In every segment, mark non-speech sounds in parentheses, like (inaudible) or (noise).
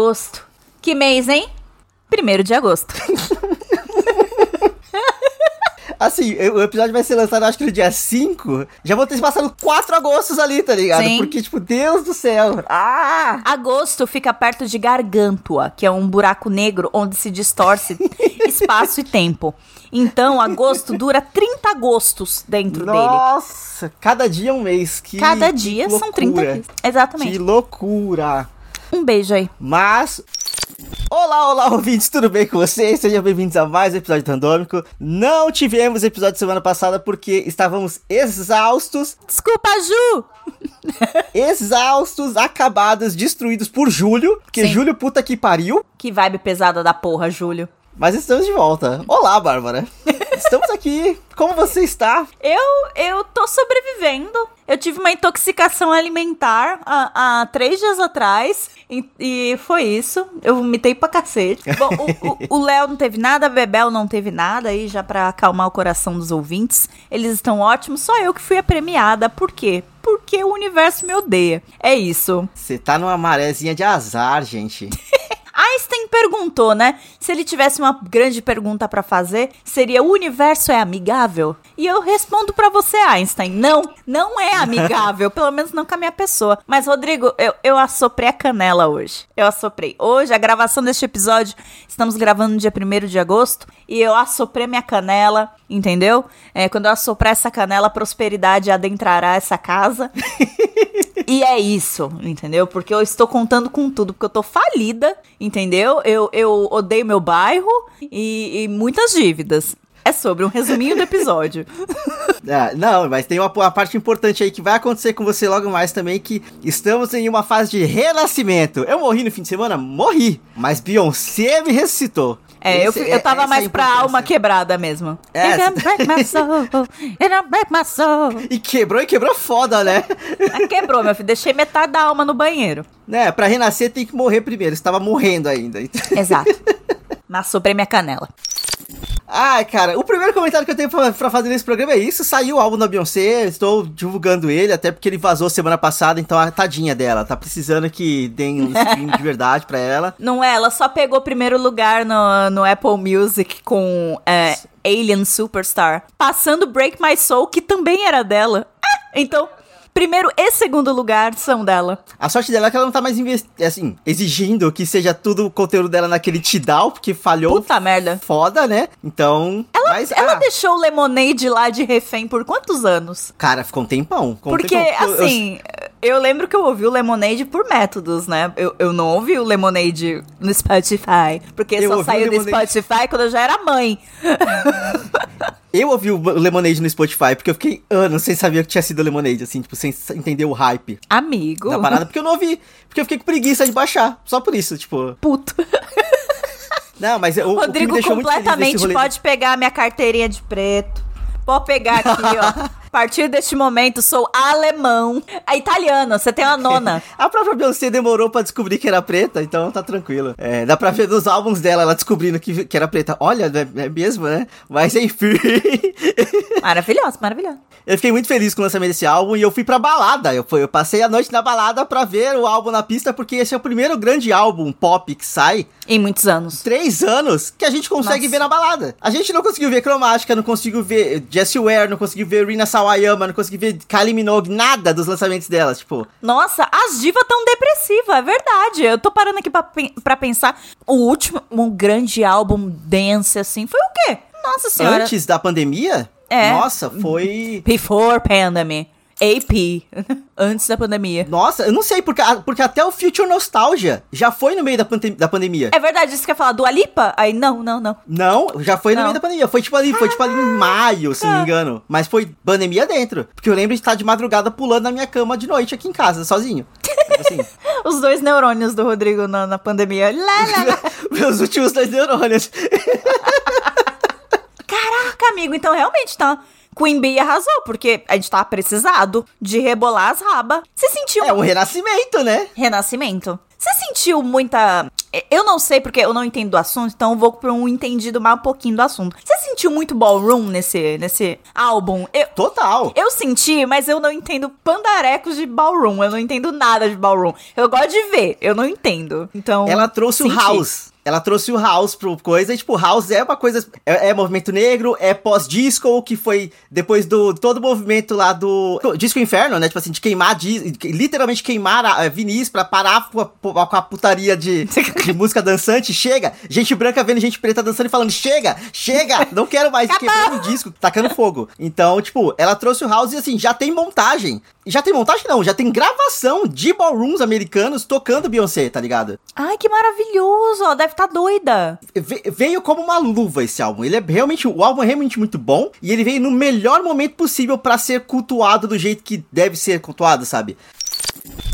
Agosto. Que mês, hein? Primeiro de agosto. (laughs) Assim, o episódio vai ser lançado acho que no dia 5. Já vou ter passado 4 agostos ali, tá ligado? Sim. Porque, tipo, Deus do céu. Ah! Agosto fica perto de Gargantua, que é um buraco negro onde se distorce (laughs) espaço e tempo. Então, agosto dura 30 agostos dentro dele. Nossa, cada dia é um mês. Que, Cada que dia são 30 loucura. dias. Exatamente. Que loucura. Um beijo aí. Mas. Olá, olá, ouvintes, tudo bem com vocês? Sejam bem-vindos a mais um episódio randômico. Não tivemos episódio semana passada porque estávamos exaustos, Desculpa, Ju! (laughs) exaustos, acabados, destruídos por Júlio. Porque Sim. Júlio, puta que pariu. Que vibe pesada da porra, Júlio. Mas estamos de volta. Olá, Bárbara. (laughs) Estamos aqui. Como você está? Eu, eu tô sobrevivendo. Eu tive uma intoxicação alimentar há, há três dias atrás. E, e foi isso. Eu vomitei pra cacete. Bom, o- (laughs) Léo não teve nada, a Bebel não teve nada. Aí, já pra acalmar o coração dos ouvintes, eles estão ótimos. Só eu que fui a premiada. Por quê? Porque o universo me odeia. É isso. Você tá numa marézinha de azar, gente. (laughs) Einstein perguntou, né? Se ele tivesse uma grande pergunta pra fazer, seria: o universo é amigável? E eu respondo pra você, Einstein: não, não é amigável, pelo menos não com a minha pessoa. Mas, Rodrigo, eu, eu assoprei a canela hoje. Eu assoprei. Hoje, a gravação deste episódio, estamos gravando no dia 1 de agosto, e eu assoprei minha canela, entendeu? É, quando eu assoprar essa canela, prosperidade adentrará essa casa. (laughs) E é isso, entendeu? Porque eu estou contando com tudo, porque eu tô falida, entendeu? Eu, eu odeio meu bairro e, e muitas dívidas. É sobre um resuminho do episódio. (laughs) Ah, não, mas tem uma, uma parte importante aí que vai acontecer com você logo mais também, que estamos em uma fase de renascimento. Eu morri no fim de semana? Morri. Mas Beyoncé me ressuscitou. É, eu, Esse- fi- eu tava é mais pra alma quebrada mesmo. É, It don't break my soul, it don't break my soul. E quebrou e quebrou foda, né? Ah, Quebrou, meu filho. Deixei metade da alma no banheiro. né, pra renascer tem que morrer primeiro. Estava morrendo ainda. Exato. Mas sobrei minha canela. Ai, cara, o primeiro comentário que eu tenho pra, pra fazer nesse programa é isso. Saiu o álbum da Beyoncé, estou divulgando ele, até porque ele vazou semana passada, então a tadinha dela. Tá precisando que deem um stream de verdade pra ela. (laughs) Não é, ela só pegou primeiro lugar no, no Apple Music com é, Alien Superstar, passando Break My Soul, que também era dela. Ah, então, primeiro e segundo lugar são dela. A sorte dela é que ela não tá mais investi- assim, exigindo que seja tudo o conteúdo dela naquele Tidal, porque falhou Puta merda. foda, né? Então. mas, Ela ah, deixou o Lemonade lá de refém por quantos anos? Cara, ficou um tempão. ficou um Porque, tempão. Eu- eu- assim, eu lembro que eu ouvi o Lemonade por métodos, né? Eu, eu não ouvi o Lemonade no Spotify. Porque Eu só o saiu do Spotify quando eu já era mãe. (laughs) Eu ouvi o Lemonade no Spotify, porque eu fiquei anos sem saber que tinha sido Lemonade, assim, tipo, sem entender o hype Amigo. da parada, porque eu não ouvi. Porque eu fiquei com preguiça de baixar. Só por isso, tipo. Puto. (laughs) Não, mas o, o me Rodrigo feliz completamente pode pegar a minha carteirinha de preto. Pode pegar aqui, ó. (laughs) A partir deste momento, sou alemão. É italiano, você tem uma nona. (laughs) A própria Beyoncé demorou pra descobrir que era preta, então tá tranquilo. É, dá pra ver nos álbuns dela, ela descobrindo que, que era preta. Olha, é, é mesmo, né? Mas enfim. (laughs) Maravilhoso, maravilhoso. eu fiquei muito feliz com o lançamento desse álbum e eu fui pra balada. Eu, fui, eu passei a noite na balada pra ver o álbum na pista, porque esse é o primeiro grande álbum pop que sai Em muitos anos. três anos que a gente consegue Nossa. ver na balada. A gente não conseguiu ver Cromática, não conseguiu ver Jessie Ware, não conseguiu ver Rina Sawayama, não conseguiu ver Kylie Minogue, nada dos lançamentos delas, tipo... Nossa, as divas tão depressivas, é verdade. Eu tô parando aqui pra, pra pensar. O último um grande álbum dance, assim, foi o quê? Nossa senhora. Antes da pandemia? É. Nossa, foi... Before pandemic. AP. (laughs) Antes da pandemia. Nossa, eu não sei, porque, porque até o Future Nostalgia já foi no meio da, pande- da pandemia. É verdade, isso que quer falar do Alipa? Aí, não, não, não. Não, já foi no Não. meio da pandemia. Foi tipo ali, foi tipo ali em maio, se não me engano. Mas foi pandemia dentro. Porque eu lembro de estar de madrugada pulando na minha cama de noite aqui em casa, sozinho. Assim, (laughs) Os dois neurônios do Rodrigo na, na pandemia. Lá, lá, lá. (laughs) meus últimos dois neurônios. Caraca, amigo, então realmente tá. Queen Bee arrasou, porque a gente tava precisado de rebolar as rabas. Você sentiu É um renascimento, né? renascimento? Você sentiu muita eu não sei porque eu não entendo do assunto, então eu vou pra um entendido mais um pouquinho do assunto. Você sentiu muito ballroom nesse, nesse álbum? Eu, Total. eu senti, mas eu não entendo pandarecos de ballroom. Eu não entendo nada de ballroom. Eu gosto de ver, eu não entendo. Então. Ela trouxe o senti. house. Ela trouxe o house pro coisa, e tipo, house é uma coisa. É, é movimento negro, é pós-disco, que foi depois do todo o movimento lá do. Disco Inferno, né? Tipo assim, de queimar, di- literalmente queimar a, a Vinícius pra parar com a, com a putaria de, de (laughs) música dançante. Chega! Gente branca vendo gente preta dançando e falando: chega! Chega! Não quero mais quebrando o disco, tacando fogo. Então, tipo, ela trouxe o house e assim, já tem montagem. Já tem montagem, não, já tem gravação de ballrooms americanos tocando Beyoncé, tá ligado? Ai, que maravilhoso! Deve estar doida. Ve- veio como uma luva esse álbum. Ele é realmente, o álbum é realmente muito bom e ele veio no melhor momento possível pra ser cultuado do jeito que deve ser cultuado, sabe?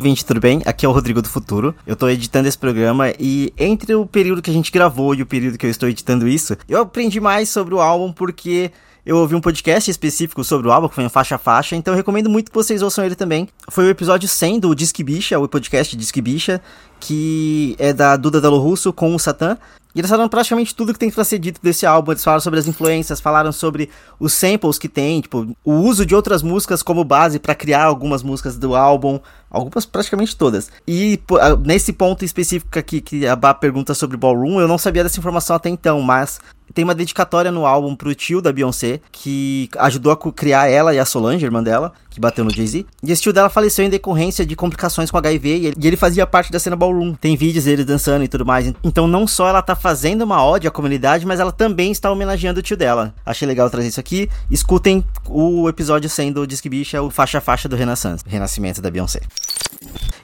Gente, tudo bem? Aqui é o Rodrigo do Futuro. Eu tô editando esse programa e entre o período que a gente gravou e o período que eu estou editando isso, eu aprendi mais sobre o álbum porque eu ouvi um podcast específico sobre o álbum, que foi um faixa a faixa, então eu recomendo muito que vocês ouçam ele também. Foi o episódio 100 do Disque Bicha, o podcast Disque Bicha, que é da Duda Dalo Russo com o Satã. E eles falaram praticamente tudo que tem pra ser dito desse álbum. Eles falaram sobre as influências, falaram sobre os samples que tem, tipo, o uso de outras músicas como base pra criar algumas músicas do álbum. Algumas, praticamente todas. E nesse ponto específico aqui que a Bá pergunta sobre Ballroom, eu não sabia dessa informação até então, mas tem uma dedicatória no álbum pro tio da Beyoncé, que ajudou a criar ela e a Solange, irmã dela, que bateu no Jay-Z. E esse tio dela faleceu em decorrência de complicações com HIV e ele, e ele fazia parte da cena Ballroom. Tem vídeos dele dançando e tudo mais. Então não só ela tá fazendo uma ode à comunidade, mas ela também está homenageando o tio dela. Achei legal trazer isso aqui. Escutem o episódio sendo o Disque Bicha, o faixa a faixa do Renaissance, Renascimento da Beyoncé.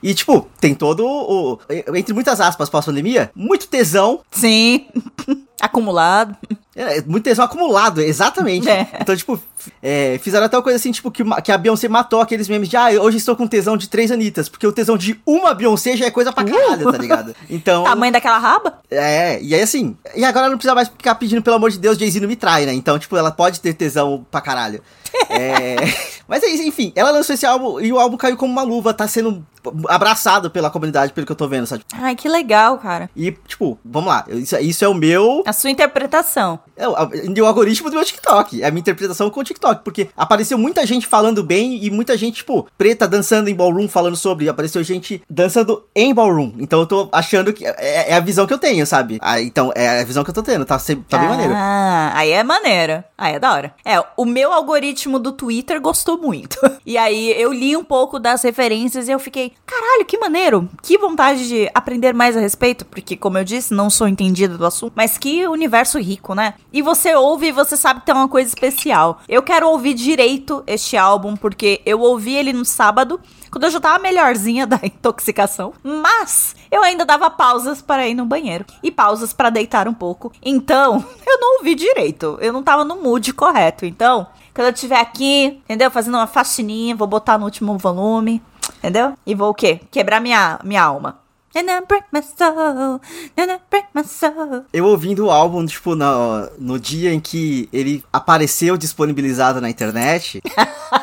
E, tipo, tem todo o. Entre muitas aspas, pós-pandemia, muito tesão. Sim. (laughs) Acumulado. É, muito tesão acumulado, exatamente. (laughs) É. Então, tipo, é, fizeram até uma coisa assim, tipo, que, que a Beyoncé matou aqueles memes de, ah, hoje estou com tesão de três Anitas, porque o tesão de uma Beyoncé já é coisa pra caralho, tá ligado? (laughs) Então. Tamanho daquela raba? É, e aí assim, e agora ela não precisa mais ficar pedindo, pelo amor de Deus, Jay-Z não me trai, né? Então, tipo, ela pode ter tesão pra caralho. É, (laughs) mas é isso, enfim, ela lançou esse álbum e o álbum caiu como uma luva, tá sendo abraçado pela comunidade, pelo que eu tô vendo, sabe? Ai, que legal, cara. E, tipo, vamos lá, isso, isso é o meu. A sua interpretação. É o, o algoritmo do meu TikTok. É a minha interpretação com o TikTok. Porque apareceu muita gente falando bem e muita gente, tipo, preta dançando em ballroom, falando sobre. Apareceu gente dançando em ballroom. Então eu tô achando que é, é a visão que eu tenho, sabe? Ah, então, é a visão que eu tô tendo. Tá, tá bem maneiro. Ah, aí é maneiro. Aí é da hora. É, o meu algoritmo do Twitter gostou muito. (laughs) E aí eu li um pouco das referências e eu fiquei, caralho, que maneiro. Que vontade de aprender mais a respeito, porque como eu disse, não sou entendida do assunto, mas que universo rico, né? E você ouve e você sabe que tem uma coisa especial. Eu quero ouvir direito este álbum porque eu ouvi ele no sábado, quando eu já tava melhorzinha (laughs) da intoxicação, mas eu ainda dava pausas para ir no banheiro e pausas para deitar um pouco. Então, (laughs) eu não ouvi direito. Eu não tava no mood correto. Então, quando eu estiver aqui, entendeu? Fazendo uma faxininha, vou botar no último volume, entendeu? E vou o quê? Quebrar minha, minha alma. And then break my soul, and then break my soul. Eu ouvindo o álbum, tipo, no, no dia em que ele apareceu disponibilizado na internet. (laughs)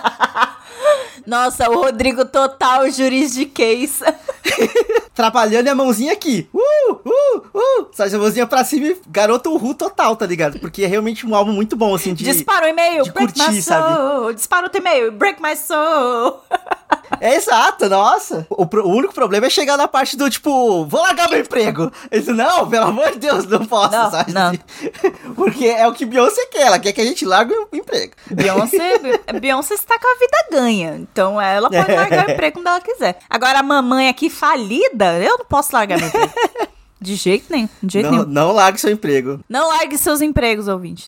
Nossa, o Rodrigo total juridiquês. (laughs) trabalhando a mãozinha aqui. Uh, uh, uh. Sabe, a mãozinha pra cima e garoto Uhu total, tá ligado? Porque é realmente um álbum muito bom, assim, de... Dispara o e-mail, de break curtir, my sabe? soul. Dispara o e-mail, break my soul. (laughs) É exato, nossa. O, o único problema é chegar na parte do, tipo, vou largar meu emprego. Ele não, pelo amor de Deus, não posso, Não, sabe? não. (laughs) Porque é o que Beyoncé quer, ela quer que a gente largue o emprego. Beyoncé, Beyoncé está com a vida ganha. Então ela pode largar o emprego quando ela quiser. Agora a mamãe aqui falida, eu não posso largar meu emprego. De jeito nenhum, de jeito Não, nenhum. não largue seu emprego. Não largue seus empregos, ouvinte.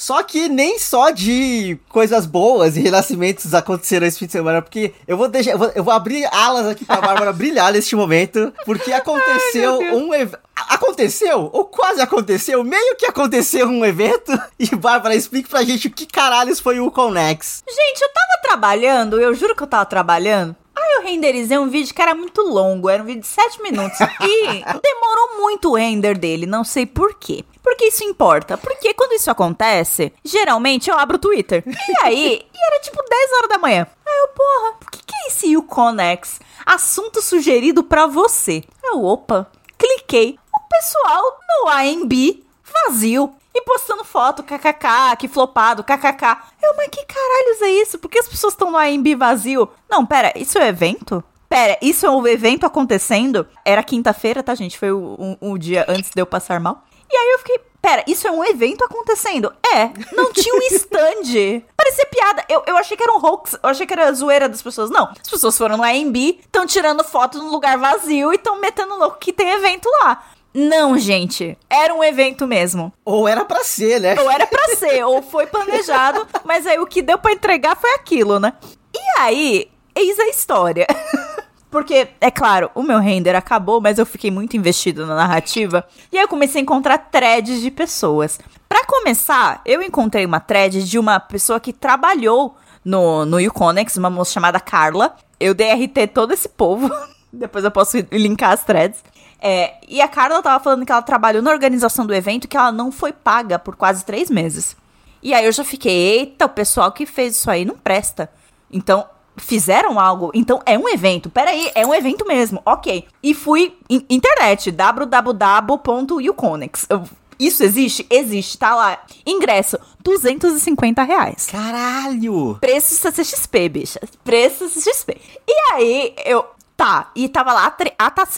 Só que nem só de coisas boas e renascimentos aconteceram esse fim de semana, porque eu vou deixar, eu vou, eu vou abrir alas aqui pra Bárbara (laughs) brilhar neste momento, porque aconteceu Ai, um ev- aconteceu ou quase aconteceu, meio que aconteceu um evento (laughs) e Bárbara explique pra gente o que caralhos foi o Conex. Gente, eu tava trabalhando, eu juro que eu tava trabalhando. Eu renderizei um vídeo que era muito longo, era um vídeo de 7 minutos. (laughs) E demorou muito o render dele, não sei por quê. Por que isso importa? Porque quando isso acontece, geralmente eu abro o Twitter. E aí, e era tipo 10 horas da manhã. Aí eu, porra, o que, que é esse Uconex? Assunto sugerido pra você. Eu, opa, cliquei. O pessoal no AMB vazio. E postando foto, kkk, que flopado, kkk. Eu, mas que caralhos é isso? Por que as pessoas estão no AMB vazio? Não, pera, isso é evento? Pera, isso é um evento acontecendo? Era quinta-feira, tá, gente? Foi o, o, o dia antes de eu passar mal. E aí eu fiquei, Pera, isso é um evento acontecendo? É, não tinha um stand. (laughs) Parecia piada. Eu, eu achei que era um hoax, eu achei que era zoeira das pessoas. Não, as pessoas foram no AMB, estão tirando foto num lugar vazio e estão metendo louco que tem evento lá. Não, gente. Era um evento mesmo. Ou era para ser, né? Ou era para ser, ou foi planejado, (laughs) mas aí o que deu para entregar foi aquilo, né? E aí, eis a história. (laughs) Porque, é claro, o meu render acabou, mas eu fiquei muito investido na narrativa. E aí eu comecei a encontrar threads de pessoas. Para começar, eu encontrei uma thread de uma pessoa que trabalhou no, no Uconex, uma moça chamada Carla. Eu DRT todo esse povo. (laughs) Depois eu posso linkar as threads. É, e a Carla tava falando que ela trabalhou na organização do evento que ela não foi paga por quase três meses. E aí eu já fiquei, eita, o pessoal que fez isso aí não presta. Então, fizeram algo, então é um evento. Peraí, é um evento mesmo, ok. E fui in internet, www.uconex. Isso existe? Existe, tá lá. Ingresso, 250 reais. Caralho! Preço CCXP, bicha. Preço CCXP. E aí, eu... Tá, e tava lá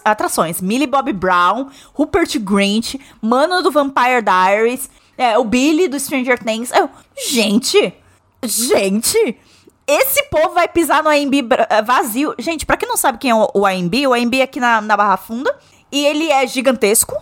atrações. Millie Bob Brown, Rupert Grint, Mano do Vampire Diaries, é, o Billy do Stranger Things. Eu, gente, gente, esse povo vai pisar no AMB eh, vazio. Gente, pra quem não sabe quem é o AMB, o AMB é aqui na, na Barra Funda. E ele é gigantesco.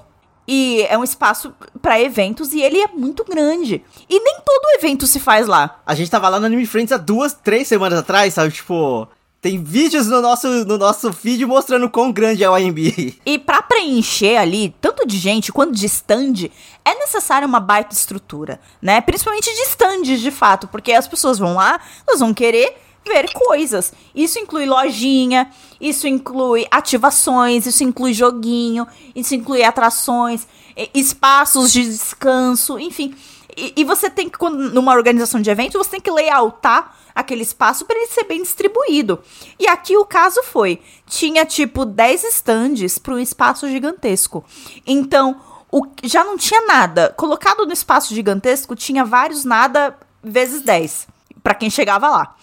E é um espaço para eventos e ele é muito grande. E nem todo evento se faz lá. A gente tava lá no Anime Friends há duas, três semanas atrás, sabe? Tipo, tem vídeos no nosso, no nosso feed mostrando quão grande é o AMB. E para preencher ali, tanto de gente quanto de stand, é necessária uma baita estrutura, né? Principalmente de stands, de fato, porque as pessoas vão lá, elas vão querer ver coisas. Isso inclui lojinha, isso inclui ativações, isso inclui joguinho, isso inclui atrações, espaços de descanso, enfim. E, e você tem que, numa organização de evento, você tem que layoutar aquele espaço para ele ser bem distribuído. E aqui o caso foi: tinha tipo 10 estandes para um espaço gigantesco. Então, o, já não tinha nada. Colocado no espaço gigantesco, tinha vários nada vezes 10. para quem chegava lá.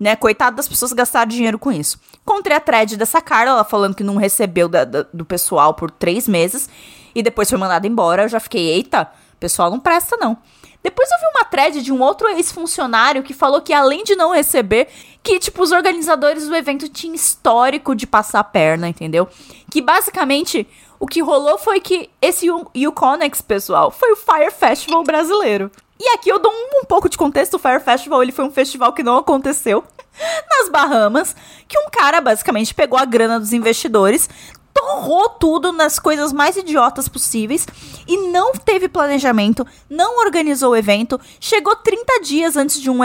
Né? Coitado das pessoas gastaram dinheiro com isso. Encontrei a thread dessa Carla, ela falando que não recebeu da, da, do pessoal por três meses e depois foi mandada embora. Eu já fiquei, eita, pessoal não presta não. Depois eu vi uma thread de um outro ex-funcionário que falou que além de não receber, que tipo os organizadores do evento tinham histórico de passar a perna, entendeu? Que basicamente o que rolou foi que esse Uconex, pessoal, foi o Fire Festival brasileiro. E aqui eu dou um, um, pouco de contexto, o Fire Festival ele foi um festival que não aconteceu (laughs) nas Bahamas, que um cara basicamente pegou a grana dos investidores, torrou tudo nas coisas mais idiotas possíveis e não teve planejamento, não organizou o evento, chegou 30 dias antes de um,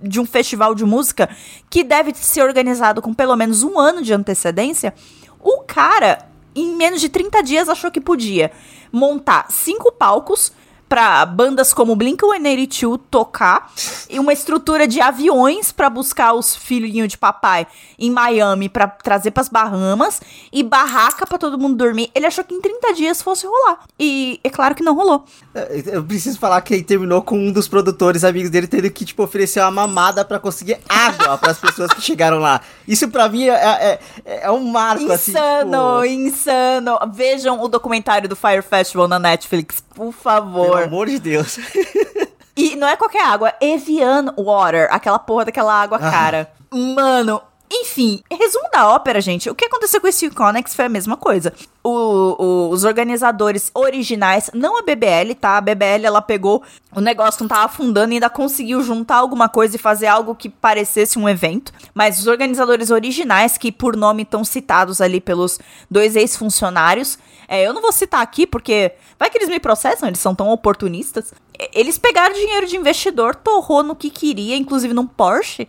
de um festival de música que deve ser organizado com pelo menos um ano de antecedência. O cara, em menos de 30 dias, achou que podia montar cinco palcos para bandas como Blink-182 tocar e uma estrutura de aviões para buscar os filhinhos de papai em Miami para trazer para as Bahamas e barraca para todo mundo dormir. Ele achou que em 30 dias fosse rolar. E é claro que não rolou. É, eu preciso falar que ele terminou com um dos produtores amigos dele tendo que tipo oferecer uma mamada para conseguir água para as pessoas que chegaram lá. Isso para mim é, é, é, é, um marco insano, assim. Insano, tipo... insano. Vejam o documentário do Fire Festival na Netflix, por favor. Pelo amor de Deus. e não é qualquer água, é Evian Water, aquela porra daquela água ah. cara. Mano, enfim, resumo da ópera, gente. O que aconteceu com esse Conex foi a mesma coisa. O, o, os organizadores originais, não a BBL, tá? A BBL ela pegou o negócio não tava afundando e ainda conseguiu juntar alguma coisa e fazer algo que parecesse um evento. Mas os organizadores originais, que por nome estão citados ali pelos dois ex-funcionários, é, eu não vou citar aqui porque vai que eles me processam, eles são tão oportunistas. Eles pegaram dinheiro de investidor, torrou no que queria, inclusive num Porsche.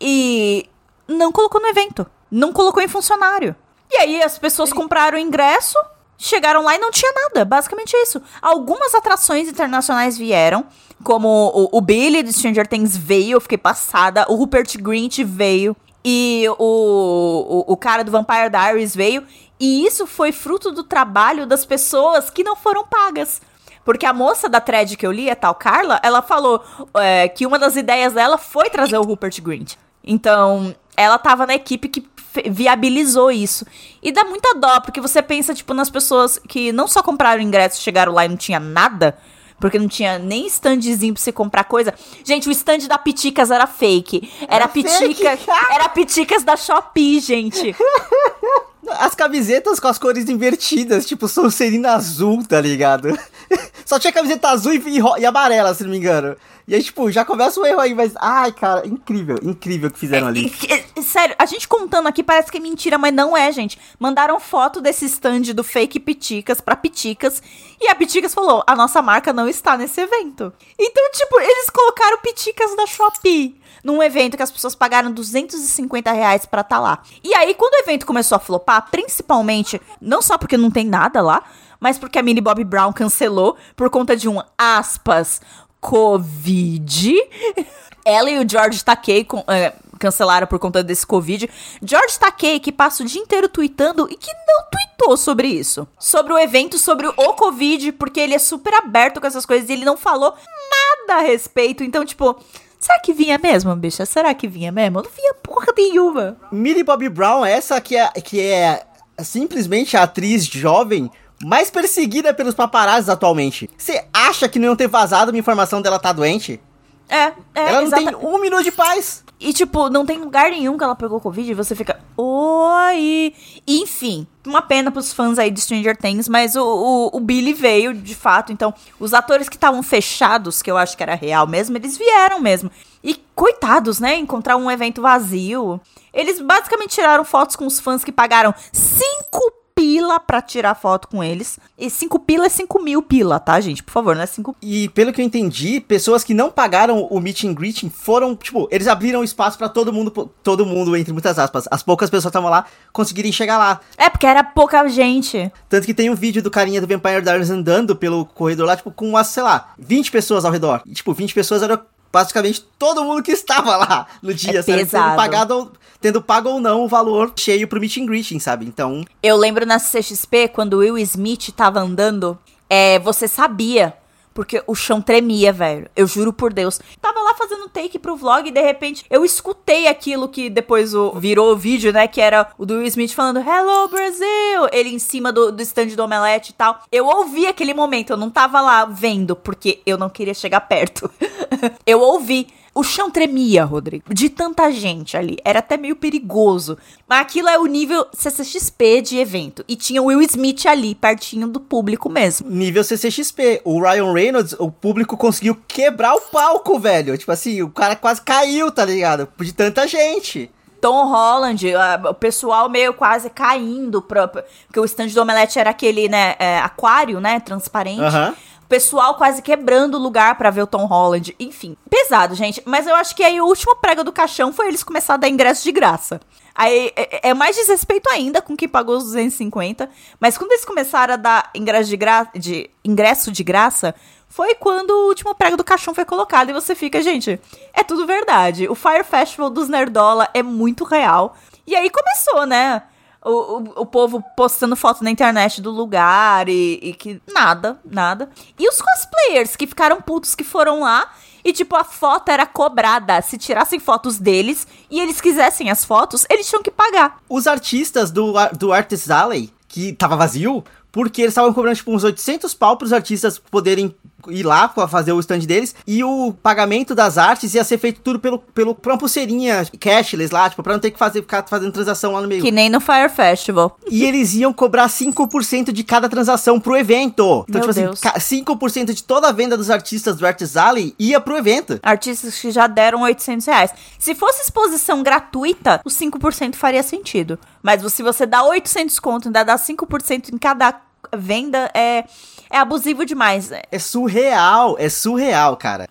E não colocou no evento. Não colocou em funcionário. E aí as pessoas compraram o ingresso, chegaram lá e não tinha nada. Basicamente isso. Algumas atrações internacionais vieram, como o, o Billy do Stranger Things veio, eu fiquei passada. O Rupert Grint veio. E o, o, o cara do Vampire Diaries veio. E isso foi fruto do trabalho das pessoas que não foram pagas. Porque a moça da thread que eu li, a tal Carla, ela falou é, que uma das ideias dela foi trazer o Rupert Grint. Então, ela tava na equipe que viabilizou isso. E dá muita dó, porque você pensa, tipo, nas pessoas que não só compraram ingresso, chegaram lá e não tinha nada, porque não tinha nem standzinho pra você comprar coisa. Gente, o stand da Piticas era fake. Era, era Piticas. Era Piticas da Shopee, gente. (laughs) As camisetas com as cores invertidas, tipo Sonserina azul, tá ligado? (laughs) Só tinha camiseta azul e, e, amarela, se não me engano. E aí, tipo, já começa o erro aí, mas. Ai, cara, incrível, incrível o que fizeram ali. É, é, sério, a gente contando aqui parece que é mentira, mas não é, gente. Mandaram foto desse stand do fake Piticas pra Piticas. E a Piticas falou: a nossa marca não está nesse evento. Então, tipo, eles colocaram Piticas da Shopee num evento que as pessoas pagaram 250 reais pra estar tá lá. E aí, quando o evento começou a flopar, principalmente, não só porque não tem nada lá, mas porque a Millie Bobby Brown cancelou por conta de um aspas Covid. (laughs) Ela e o George Takei com, é, cancelaram por conta desse Covid. George Takei, que passa o dia inteiro tweetando e que não tweetou sobre isso. Sobre o evento, sobre o Covid, porque ele é super aberto com essas coisas e ele não falou nada a respeito. Então, tipo, Será que vinha mesmo, bicha? Será que vinha mesmo? não vinha porra nenhuma. Millie Bobby Brown, essa que é, que é simplesmente a atriz jovem mais perseguida pelos paparazzi atualmente. Você acha que não iam ter vazado uma informação dela tá doente? É, é. Ela não tem um minuto de paz. E, tipo, não tem lugar nenhum que ela pegou Covid e você fica. Oi! Enfim, uma pena pros fãs aí de Stranger Things, mas o, o, o Billy veio, de fato. Então, os atores que estavam fechados, que eu acho que era real mesmo, eles vieram mesmo. E coitados, né? Encontrar um evento vazio. Eles basicamente tiraram fotos com os fãs que pagaram 5 pila pra tirar foto com eles. E 5 pila é 5 mil pila, tá, gente? Por favor, não é 5 E pelo que eu entendi, pessoas que não pagaram o meet and greeting foram, tipo, eles abriram espaço para todo mundo, todo mundo, entre muitas aspas. As poucas pessoas estavam lá conseguirem chegar lá. É, porque era pouca gente. Tanto que tem um vídeo do carinha do Vampire Diaries andando pelo corredor lá, tipo, com umas, sei lá, 20 pessoas ao redor. E, tipo, 20 pessoas eram basicamente todo mundo que estava lá no dia, é sabe? Tendo, pagado, tendo pago ou não o valor cheio pro meet and greeting, sabe? Então. Eu lembro na CXP, quando o Will Smith tava andando, é, você sabia porque o chão tremia, velho. Eu juro por Deus. Tava lá fazendo take pro vlog e de repente eu escutei aquilo que depois o, virou o vídeo, né? Que era o do Will Smith falando Hello Brasil! Ele em cima do, do stand do Omelete e tal. Eu ouvi aquele momento, eu não tava lá vendo, porque eu não queria chegar perto. (laughs) eu ouvi. O chão tremia, Rodrigo, de tanta gente ali. Era até meio perigoso. Mas aquilo é o nível CCXP de evento. E tinha o Will Smith ali, pertinho do público mesmo. Nível CCXP. O Ryan Reynolds, o público conseguiu quebrar o palco, velho. Tipo assim, o cara quase caiu, tá ligado? De tanta gente. Tom Holland, o pessoal meio quase caindo, pra, porque o stand do Omelete era aquele, né, é, aquário, né, transparente. Uhum pessoal quase quebrando o lugar para ver o Tom Holland. Enfim, pesado, gente. Mas eu acho que aí o último prego do caixão foi eles começar a dar ingresso de graça. Aí é, é mais desrespeito ainda com quem pagou os 250. Mas quando eles começaram a dar ingresso de, gra de, ingresso de graça, foi quando o último prego do caixão foi colocado. E você fica, gente, é tudo verdade. O Fire Festival dos Nerdola é muito real. E aí começou, né? O, o, o, povo postando foto na internet do lugar e, e, que nada, nada. E os cosplayers que ficaram putos que foram lá e, tipo, a foto era cobrada. Se tirassem fotos deles e eles quisessem as fotos, eles tinham que pagar. Os artistas do, do Artist Alley, que tava vazio, porque eles estavam cobrando, tipo, uns 800 pau pros artistas poderem ir lá pra fazer o stand deles. E o pagamento das artes ia ser feito tudo pelo, pelo, por uma pulseirinha cashless lá, tipo, pra não ter que fazer, ficar fazendo transação lá no meio. Que nem no Fire Festival. E eles iam cobrar 5% de cada transação pro evento. Então, Meu tipo Deus. assim, 5% de toda a venda dos artistas do Arts Alley ia pro evento. Artistas que já deram 800 reais. Se fosse exposição gratuita, os 5% faria sentido. Mas se você dá 800 conto e ainda dá 5% em cada venda é, é abusivo demais. É surreal, é surreal, cara.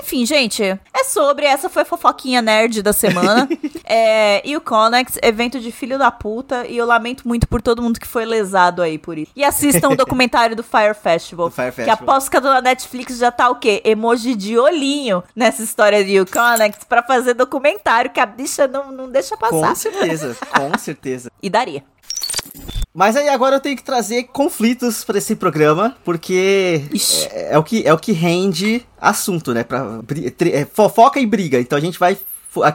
Enfim, gente, é sobre. Essa foi a fofoquinha nerd da semana. (laughs) é, e o Conex, evento de filho da puta. E eu lamento muito por todo mundo que foi lesado aí por isso. E assistam o (laughs) documentário do Fire Festival. Do Fire Que Festival. aposto que a dona Netflix já tá o quê? Emoji de olhinho nessa história de Uconex pra fazer documentário que a bicha não, não deixa Com passar. certeza, com (laughs) certeza. E daria. Mas aí agora eu tenho que trazer conflitos pra esse programa, porque Ixi. é, é o que, é o que rende assunto, né? Pra, tri- é, fofoca e briga. Então a gente vai.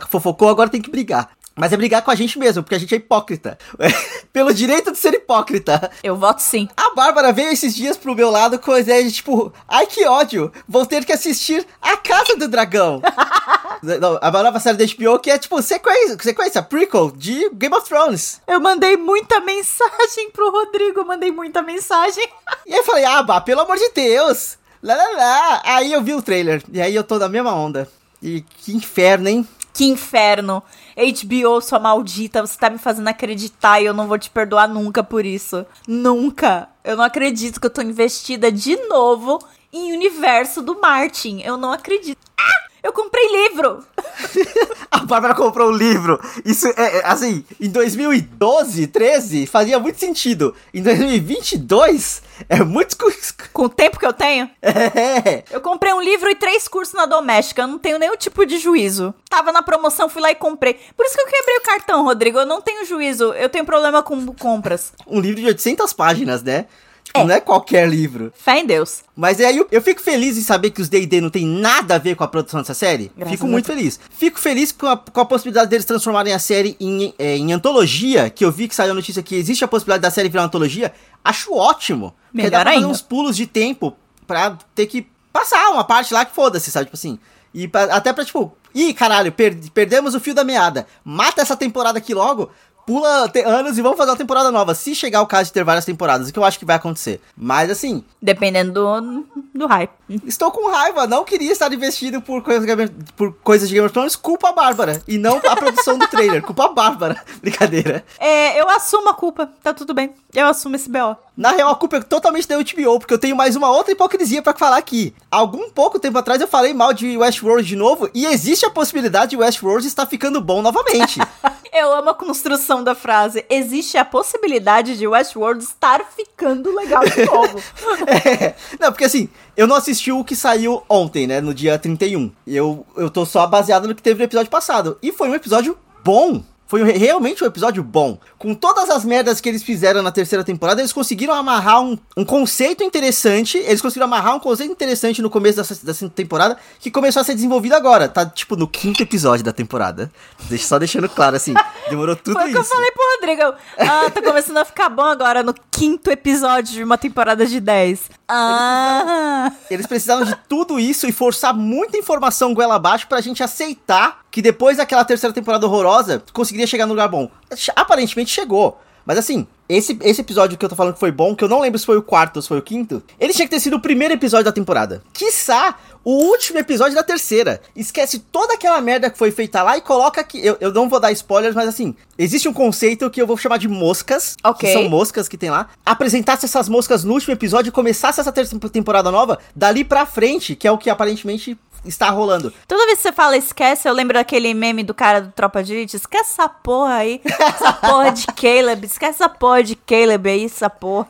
Fofocou, agora tem que brigar. Mas é brigar com a gente mesmo, porque a gente é hipócrita. (laughs) Pelo direito de ser hipócrita. Eu voto sim. A Bárbara veio esses dias pro meu lado com a ideia de tipo, ai que ódio, vou ter que assistir A Casa do Dragão. (laughs) Não, a nova série da HBO que é tipo sequência, sequência, prequel de Game of Thrones. Eu mandei muita mensagem pro Rodrigo, mandei muita mensagem. (laughs) E aí eu falei, ah, Bá, pelo amor de Deus, lá, lá, lá. Aí eu vi o trailer, e aí eu tô na mesma onda. E que inferno, hein? Que inferno. HBO, sua maldita, você tá me fazendo acreditar e eu não vou te perdoar nunca por isso. Nunca. Eu não acredito que eu tô investida de novo em universo do Martin. Eu não acredito. Ah! Eu comprei livro! (laughs) Bárbara comprou um livro. Isso é, é, assim, em 2012, 13, fazia muito sentido. Em 2022, é muito. (laughs) Com o tempo que eu tenho. É. Eu comprei um livro e três cursos na doméstica. Eu não tenho nenhum tipo de juízo. Tava na promoção, fui lá e comprei. Por isso que eu quebrei o cartão, Rodrigo. Eu não tenho juízo. Eu tenho problema com compras. Um livro de 800 páginas, né? Tipo, É. não é qualquer livro. Fé em Deus. Mas aí eu, eu fico feliz em saber que os D&D não tem nada a ver com a produção dessa série. Graças fico muito feliz. Fico feliz com a, com a possibilidade deles transformarem a série em, é, em antologia, que eu vi que saiu a notícia que existe a possibilidade da série virar uma antologia. Acho ótimo. Melhor dá pra ainda. uns pulos de tempo pra ter que passar uma parte lá que foda-se, sabe? Tipo assim. E pra- até pra, tipo, ih, caralho, per- perdemos o fio da meada. Mata essa temporada aqui logo. Pula anos e vamos fazer uma temporada nova. Se chegar o caso de ter várias temporadas, o que eu acho que vai acontecer. Mas assim, Dependendo do, do hype. Estou com raiva, não queria estar investido por coisas, por coisas de Game of Thrones, culpa a Bárbara. E não a produção do trailer, culpa a Bárbara. (laughs) Brincadeira. É, eu assumo a culpa. Tá tudo bem. Eu assumo esse BO. Na real, a culpa é totalmente da HBO, porque eu tenho mais uma outra hipocrisia pra falar aqui. Algum pouco tempo atrás eu falei mal de Westworld de novo, e existe a possibilidade de Westworld estar ficando bom novamente. (laughs) Eu amo a construção da frase. Existe a possibilidade de Westworld estar ficando legal de novo. (laughs) É. Não, porque assim, eu não assisti o que saiu ontem, né? No dia 31. Eu, eu tô só baseado no que teve no episódio passado. E foi um episódio bom. Foi realmente um episódio bom. Com todas as merdas que eles fizeram na terceira temporada, eles conseguiram amarrar um, um conceito interessante. Eles conseguiram amarrar um conceito interessante no começo dessa, dessa temporada, que começou a ser desenvolvido agora. Tá, tipo, no quinto episódio da temporada. Deixa, só deixando claro, assim. Demorou tudo Foi o que isso. eu falei pro Rodrigo. Ah, tá começando a ficar bom agora no quinto episódio de uma temporada de 10. Ah. Eles precisaram de tudo isso e forçar muita informação goela abaixo pra gente aceitar que depois daquela terceira temporada horrorosa, conseguiria chegar no lugar bom. Aparentemente chegou. Mas assim, esse, esse episódio que eu tô falando que foi bom, que eu não lembro se foi o quarto ou se foi o quinto, ele tinha que ter sido o primeiro episódio da temporada. Quiçá, o último episódio da terceira. Esquece toda aquela merda que foi feita lá e coloca aqui. Eu, eu não vou dar spoilers, mas assim, existe um conceito que eu vou chamar de moscas. Ok. Que são moscas que tem lá. Apresentasse essas moscas no último episódio e começasse essa terceira temporada nova dali pra frente, que é o que aparentemente está rolando. Toda vez que você fala esquece, eu lembro daquele meme do cara do Tropa de Elite. Esquece essa porra aí. Essa (laughs) porra de Caleb. Esquece essa porra de Caleb aí, essa porra.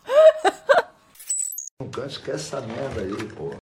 Esquece essa merda aí, pô.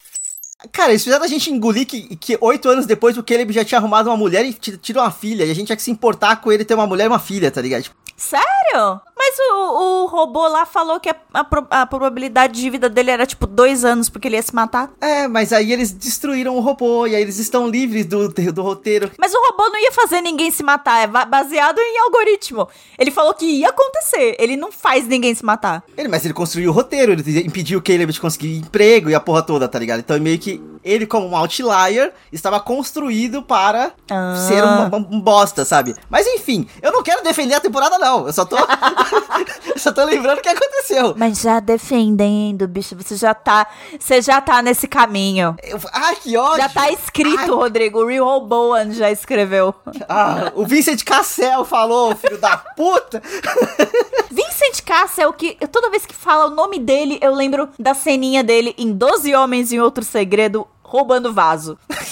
Cara, eles fizeram a gente engolir que, que oito anos depois o Caleb já tinha arrumado uma mulher e tirou uma filha. E a gente tinha que se importar com ele ter uma mulher e uma filha, tá ligado? Tipo, Sério? Mas o, o robô lá falou que a, a a probabilidade de vida dele era tipo dois anos porque ele ia se matar. é, mas aí eles destruíram o robô e aí eles estão livres do, do roteiro. Mas o robô não ia fazer ninguém se matar, é baseado em algoritmo. Ele falou que ia acontecer, ele não faz ninguém se matar. Ele, mas ele construiu o roteiro, ele impediu o Caleb de conseguir emprego e a porra toda, tá ligado? Então meio que ele, como um outlier, estava construído para Ah. ser um, um bosta, sabe? Mas enfim, eu não quero defender a temporada, não. Eu só tô. (laughs) eu só tô lembrando o que aconteceu. Mas já defendendo, bicho, você já tá, você já tá nesse caminho. Eu- ai, que ódio! Já tá escrito, Ai. Rodrigo. O Real Bowen já escreveu. Ah, o Vincent Cassel falou, filho da puta! (laughs) Vincent David Cass o que. Toda vez que fala o nome dele, eu lembro da ceninha dele em Doze Homens e Outro Segredo roubando vaso. (laughs)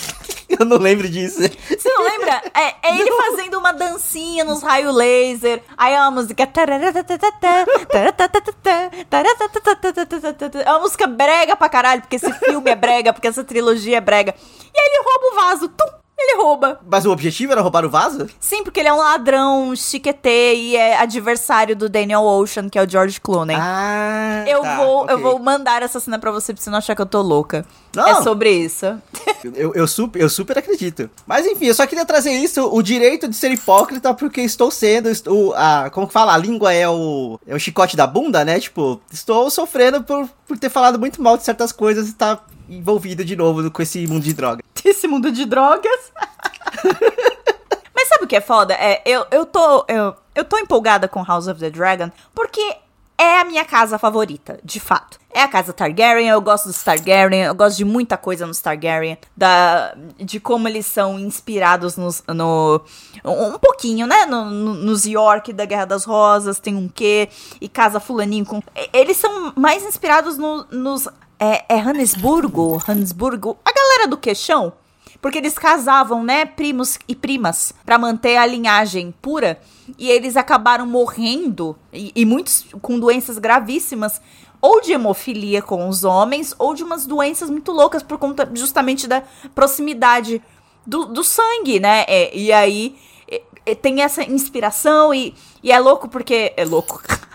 Eu não lembro disso. Você não lembra? É, é ele fazendo uma dancinha nos raios laser. Aí é uma música. É uma música brega pra caralho, porque esse filme é brega, porque essa trilogia é brega. E aí ele rouba o vaso. Tum! Ele rouba. Mas o objetivo era roubar o vaso? Sim, porque ele é um ladrão, chiquetê e é adversário do Daniel Ocean, que é o George Clooney. Ah. eu, tá, vou, eu ok. vou mandar essa cena pra você, pra você não achar que eu tô louca. Não. É sobre isso. Eu, eu, super, eu super acredito. Mas enfim, eu só queria trazer isso, o direito de ser hipócrita, porque estou sendo. Estou, a, como que fala? A língua é o, é o chicote da bunda, né? Tipo, estou sofrendo por, por ter falado muito mal de certas coisas e estar envolvido de novo com esse mundo de droga. (laughs) Esse mundo de drogas. (laughs) Mas sabe o que é foda? É, eu, eu, tô, eu, eu tô empolgada com House of the Dragon porque é a minha casa favorita, de fato. É a casa Targaryen, eu gosto dos Targaryen, eu gosto de muita coisa nos Targaryen, da, de como eles são inspirados nos, no. Um pouquinho, né? No, no- nos York da Guerra das Rosas, tem um quê, e Casa Fulaninho com. Eles são mais inspirados no- nos. É, é Hannesburgo? Hannesburgo? A galera do queixão. Porque eles casavam, né, primos e primas, pra manter a linhagem pura. E eles acabaram morrendo, e, e muitos com doenças gravíssimas, ou de hemofilia com os homens, ou de umas doenças muito loucas por conta justamente da proximidade do, do sangue, né? É, e aí é, é, tem essa inspiração, e, e é louco porque. É louco. (laughs)